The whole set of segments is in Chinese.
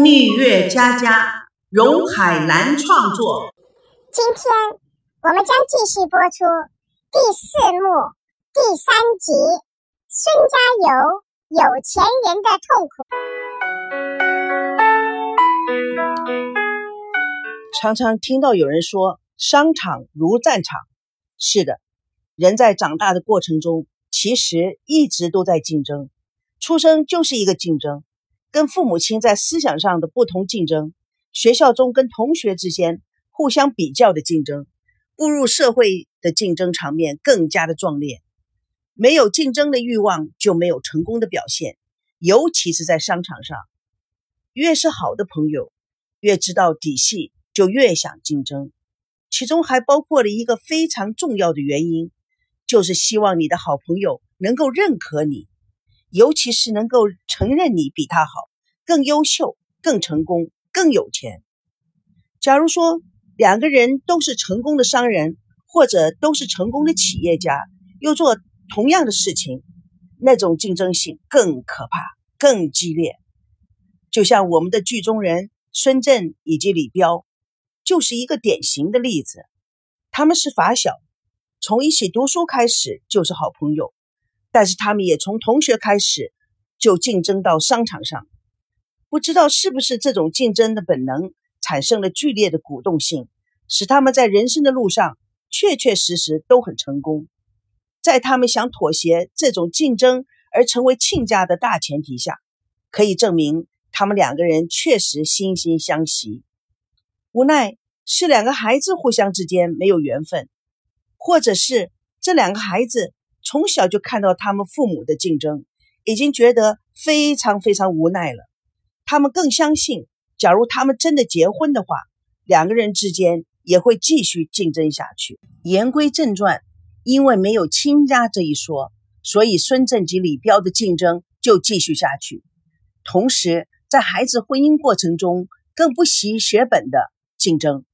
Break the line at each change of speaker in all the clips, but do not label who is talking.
蜜月佳佳，荣海兰创作。
今天我们将继续播出第四幕第三集《孙家有有钱人的痛苦》。
常常听到有人说“商场如战场”，是的，人在长大的过程中，其实一直都在竞争。出生就是一个竞争，跟父母亲在思想上的不同竞争，学校中跟同学之间互相比较的竞争，步入社会的竞争场面更加的壮烈。没有竞争的欲望，就没有成功的表现，尤其是在商场上，越是好的朋友，越知道底细。就越想竞争，其中还包括了一个非常重要的原因，就是希望你的好朋友能够认可你，尤其是能够承认你比他好、更优秀、更成功、更有钱。假如说两个人都是成功的商人，或者都是成功的企业家，又做同样的事情，那种竞争性更可怕、更激烈。就像我们的剧中人孙振以及李彪。就是一个典型的例子，他们是发小，从一起读书开始就是好朋友，但是他们也从同学开始就竞争到商场上，不知道是不是这种竞争的本能产生了剧烈的鼓动性，使他们在人生的路上确确实实都很成功。在他们想妥协这种竞争而成为亲家的大前提下，可以证明他们两个人确实惺惺相惜。无奈是两个孩子互相之间没有缘分，或者是这两个孩子从小就看到他们父母的竞争，已经觉得非常非常无奈了。他们更相信，假如他们真的结婚的话，两个人之间也会继续竞争下去。言归正传，因为没有亲家这一说，所以孙正及李彪的竞争就继续下去。同时，在孩子婚姻过程中，更不惜血本的。竞争，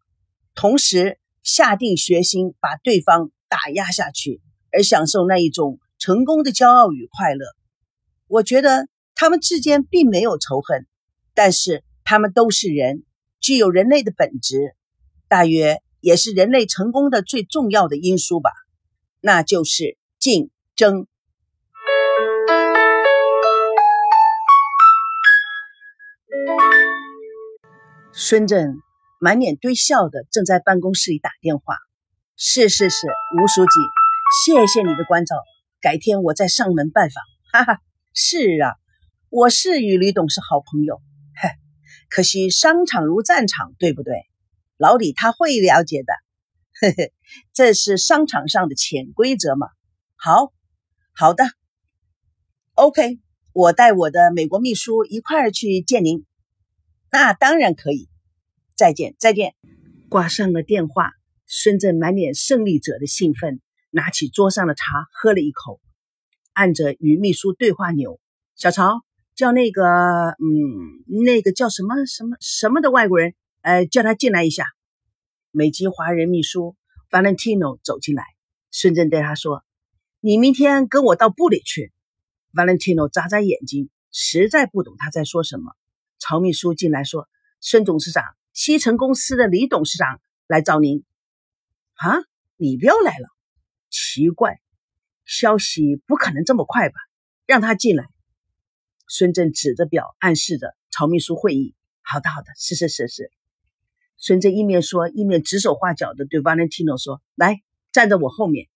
同时下定决心把对方打压下去，而享受那一种成功的骄傲与快乐。我觉得他们之间并没有仇恨，但是他们都是人，具有人类的本质，大约也是人类成功的最重要的因素吧，那就是竞争。孙正。满脸堆笑的，正在办公室里打电话。是是是，吴书记，谢谢你的关照，改天我再上门拜访。哈哈，是啊，我是与李董是好朋友。嘿，可惜商场如战场，对不对？老李他会了解的。嘿嘿，这是商场上的潜规则嘛。好，好的。OK，我带我的美国秘书一块儿去见您。那当然可以。再见，再见。挂上了电话，孙振满脸胜利者的兴奋，拿起桌上的茶喝了一口，按着与秘书对话钮：“小曹，叫那个……嗯，那个叫什么什么什么的外国人，呃，叫他进来一下。”美籍华人秘书 Valentino 走进来，孙振对他说：“你明天跟我到部里去。”Valentino 眨眨眼睛，实在不懂他在说什么。曹秘书进来说：“孙董事长。”西城公司的李董事长来找您，啊，李彪来了，奇怪，消息不可能这么快吧？让他进来。孙振指着表，暗示着曹秘书会议。好的，好的，是是是是。孙振一面说，一面指手画脚的对 Valentino 说：“来，站在我后面。”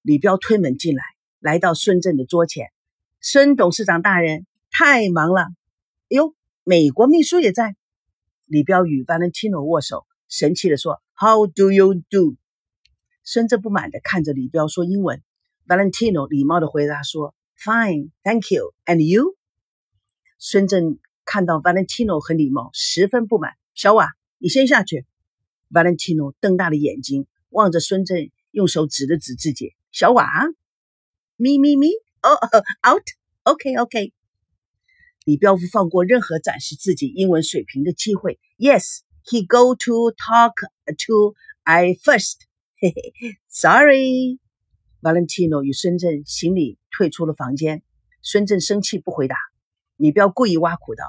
李彪推门进来，来到孙振的桌前。孙董事长大人，太忙了。哟，美国秘书也在。李彪与 Valentino 握手，神气的说：“How do you do？” 孙振不满地看着李彪说英文。Valentino 礼貌地回答说：“Fine, thank you. And you？” 孙振看到 Valentino 很礼貌，十分不满。小瓦，你先下去。Valentino 瞪大了眼睛望着孙振，用手指了指自己：“小瓦，me me me，哦，out，OK OK。”李彪不放过任何展示自己英文水平的机会。Yes, he go to talk to I first. 嘿，Sorry. Valentino 与孙振行礼退出了房间。孙振生气不回答。李彪故意挖苦道：“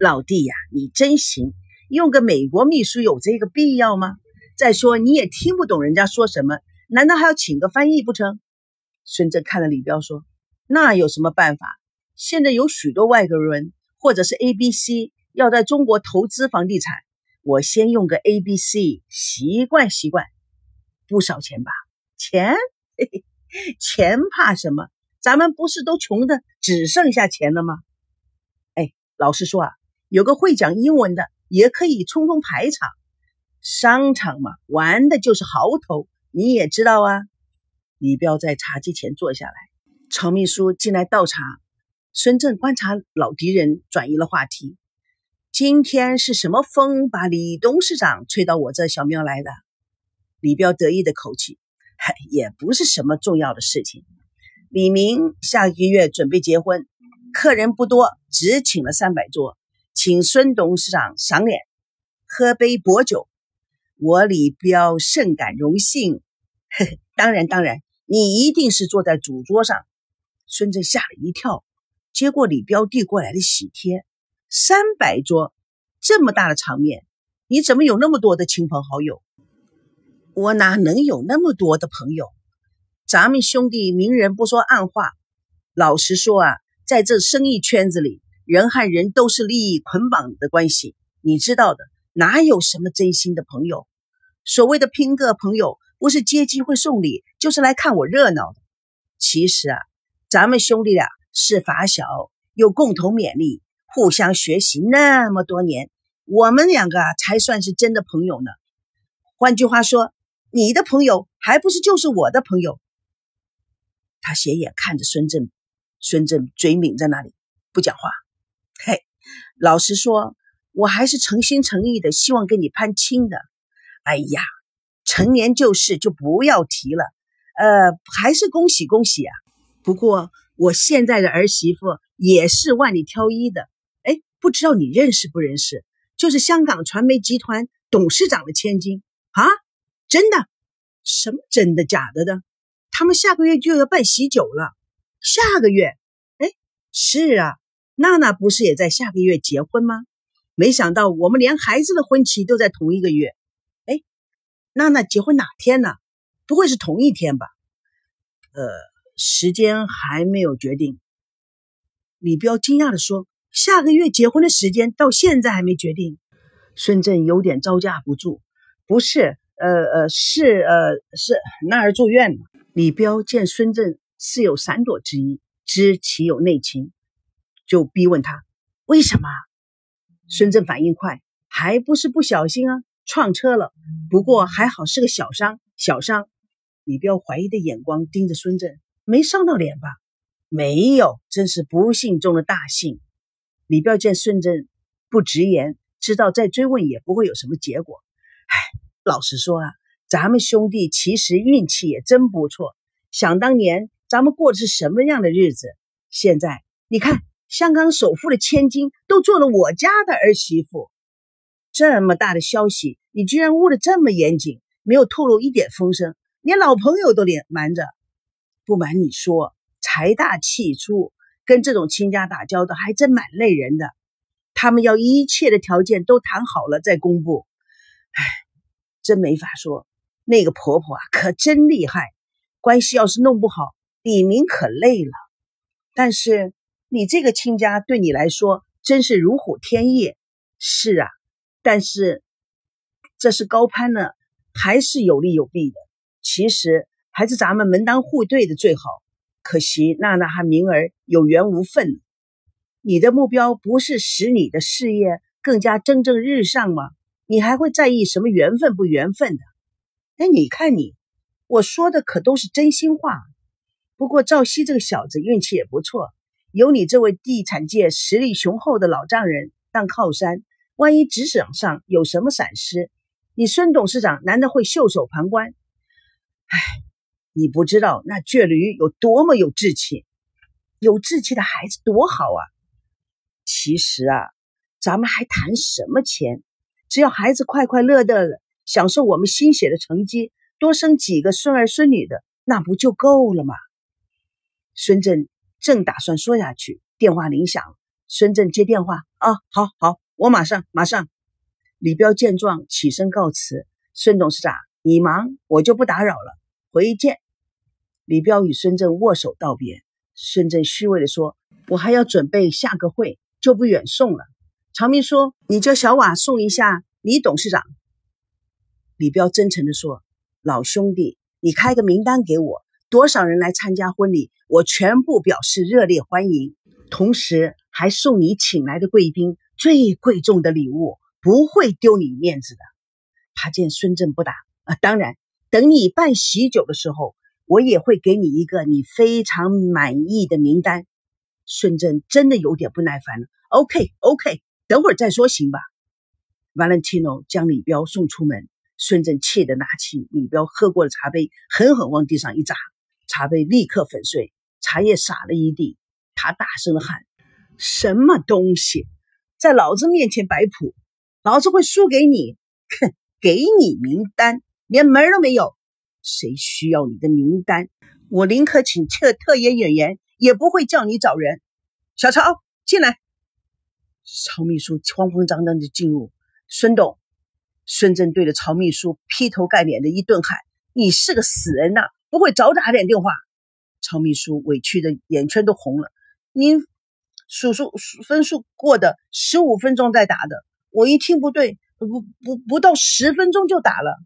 老弟呀，你真行，用个美国秘书有这个必要吗？再说你也听不懂人家说什么，难道还要请个翻译不成？孙正看了李彪说：“那有什么办法？现在有许多外国人或者是 A、B、C 要在中国投资房地产，我先用个 A、B、C 习惯习惯，不少钱吧？钱，钱怕什么？咱们不是都穷的只剩下钱了吗？哎，老实说啊，有个会讲英文的也可以冲冲排场。”商场嘛，玩的就是豪头，你也知道啊。李彪在茶几前坐下来，曹秘书进来倒茶。孙正观察老敌人，转移了话题。今天是什么风把李董事长吹到我这小庙来的？李彪得意的口气，嗨，也不是什么重要的事情。李明下个月准备结婚，客人不多，只请了三百桌，请孙董事长赏脸，喝杯薄酒。我李彪甚感荣幸，呵呵，当然当然，你一定是坐在主桌上。孙正吓了一跳，接过李彪递过来的喜帖，三百桌，这么大的场面，你怎么有那么多的亲朋好友？我哪能有那么多的朋友？咱们兄弟明人不说暗话，老实说啊，在这生意圈子里，人和人都是利益捆绑的关系，你知道的。哪有什么真心的朋友？所谓的拼个朋友，不是接机会送礼，就是来看我热闹的。其实啊，咱们兄弟俩是发小，又共同勉励，互相学习那么多年，我们两个才算是真的朋友呢。换句话说，你的朋友还不是就是我的朋友？他斜眼看着孙振，孙振嘴抿在那里不讲话。嘿，老实说。我还是诚心诚意的希望跟你攀亲的。哎呀，陈年旧事就不要提了。呃，还是恭喜恭喜啊！不过我现在的儿媳妇也是万里挑一的。哎，不知道你认识不认识？就是香港传媒集团董事长的千金啊！真的？什么真的假的的？他们下个月就要办喜酒了。下个月？哎，是啊，娜娜不是也在下个月结婚吗？没想到我们连孩子的婚期都在同一个月，哎，娜娜结婚哪天呢？不会是同一天吧？呃，时间还没有决定。李彪惊讶的说：“下个月结婚的时间到现在还没决定。”孙振有点招架不住：“不是，呃呃，是呃是那儿住院了。”李彪见孙振似有闪躲之意，知其有内情，就逼问他：“为什么？”孙正反应快，还不是不小心啊，撞车了。不过还好是个小伤，小伤。李彪怀疑的眼光盯着孙正，没伤到脸吧？没有，真是不幸中的大幸。李彪见孙正不直言，知道再追问也不会有什么结果。老实说啊，咱们兄弟其实运气也真不错。想当年咱们过的是什么样的日子？现在你看。香港首富的千金都做了我家的儿媳妇，这么大的消息，你居然捂得这么严谨，没有透露一点风声，连老朋友都连瞒着。不瞒你说，财大气粗，跟这种亲家打交道还真蛮累人的。他们要一切的条件都谈好了再公布。唉，真没法说。那个婆婆啊，可真厉害，关系要是弄不好，李明可累了。但是。你这个亲家对你来说真是如虎添翼。是啊，但是这是高攀呢，还是有利有弊的。其实还是咱们门当户对的最好。可惜娜娜和明儿有缘无分。你的目标不是使你的事业更加蒸蒸日上吗？你还会在意什么缘分不缘分的？哎，你看你，我说的可都是真心话。不过赵熙这个小子运气也不错。有你这位地产界实力雄厚的老丈人当靠山，万一职场上有什么闪失，你孙董事长难道会袖手旁观？唉，你不知道那倔驴有多么有志气，有志气的孩子多好啊！其实啊，咱们还谈什么钱？只要孩子快快乐乐的享受我们心血的成绩，多生几个孙儿孙女的，那不就够了吗？孙振。正打算说下去，电话铃响了，孙正接电话啊，好好，我马上马上。李彪见状起身告辞，孙董事长，你忙，我就不打扰了，回见。李彪与孙正握手道别，孙正虚伪的说：“我还要准备下个会，就不远送了。”常明说：“你叫小瓦送一下李董事长。”李彪真诚的说：“老兄弟，你开个名单给我，多少人来参加婚礼，我全部表示热烈欢迎，同时还送你请来的贵宾最贵重的礼物。”不会丢你面子的。他见孙正不答啊，当然，等你办喜酒的时候，我也会给你一个你非常满意的名单。孙正真的有点不耐烦了。OK，OK，等会儿再说，行吧？Valentino 将李彪送出门，孙正气得拿起李彪喝过的茶杯，狠狠往地上一砸，茶杯立刻粉碎，茶叶洒了一地。他大声的喊：“什么东西，在老子面前摆谱！”老子会输给你？哼，给你名单，连门都没有。谁需要你的名单？我宁可请特特演演员，也不会叫你找人。小曹进来。曹秘书慌慌张张的进入。孙董，孙正对着曹秘书劈头盖脸的一顿喊：“你是个死人呐！不会早打点电话？”曹秘书委屈的眼圈都红了。您数数分数过的，十五分钟再打的。我一听不对，不不不到十分钟就打了。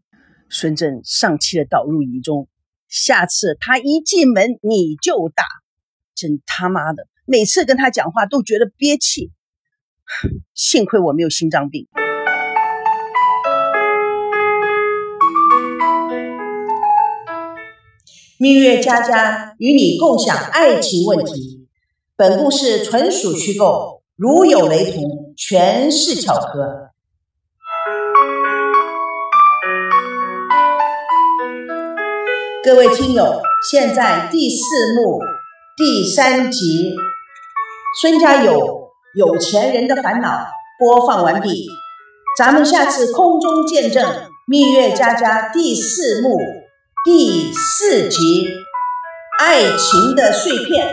孙正丧气的倒入仪中，下次他一进门你就打。真他妈的，每次跟他讲话都觉得憋气。幸亏我没有心脏病。蜜月佳佳与你共享爱情问题，本故事纯属虚构。如有雷同，全是巧合。各位听友，现在第四幕第三集《孙家有有钱人的烦恼》播放完毕，咱们下次空中见证《蜜月佳佳》第四幕第四集《爱情的碎片》。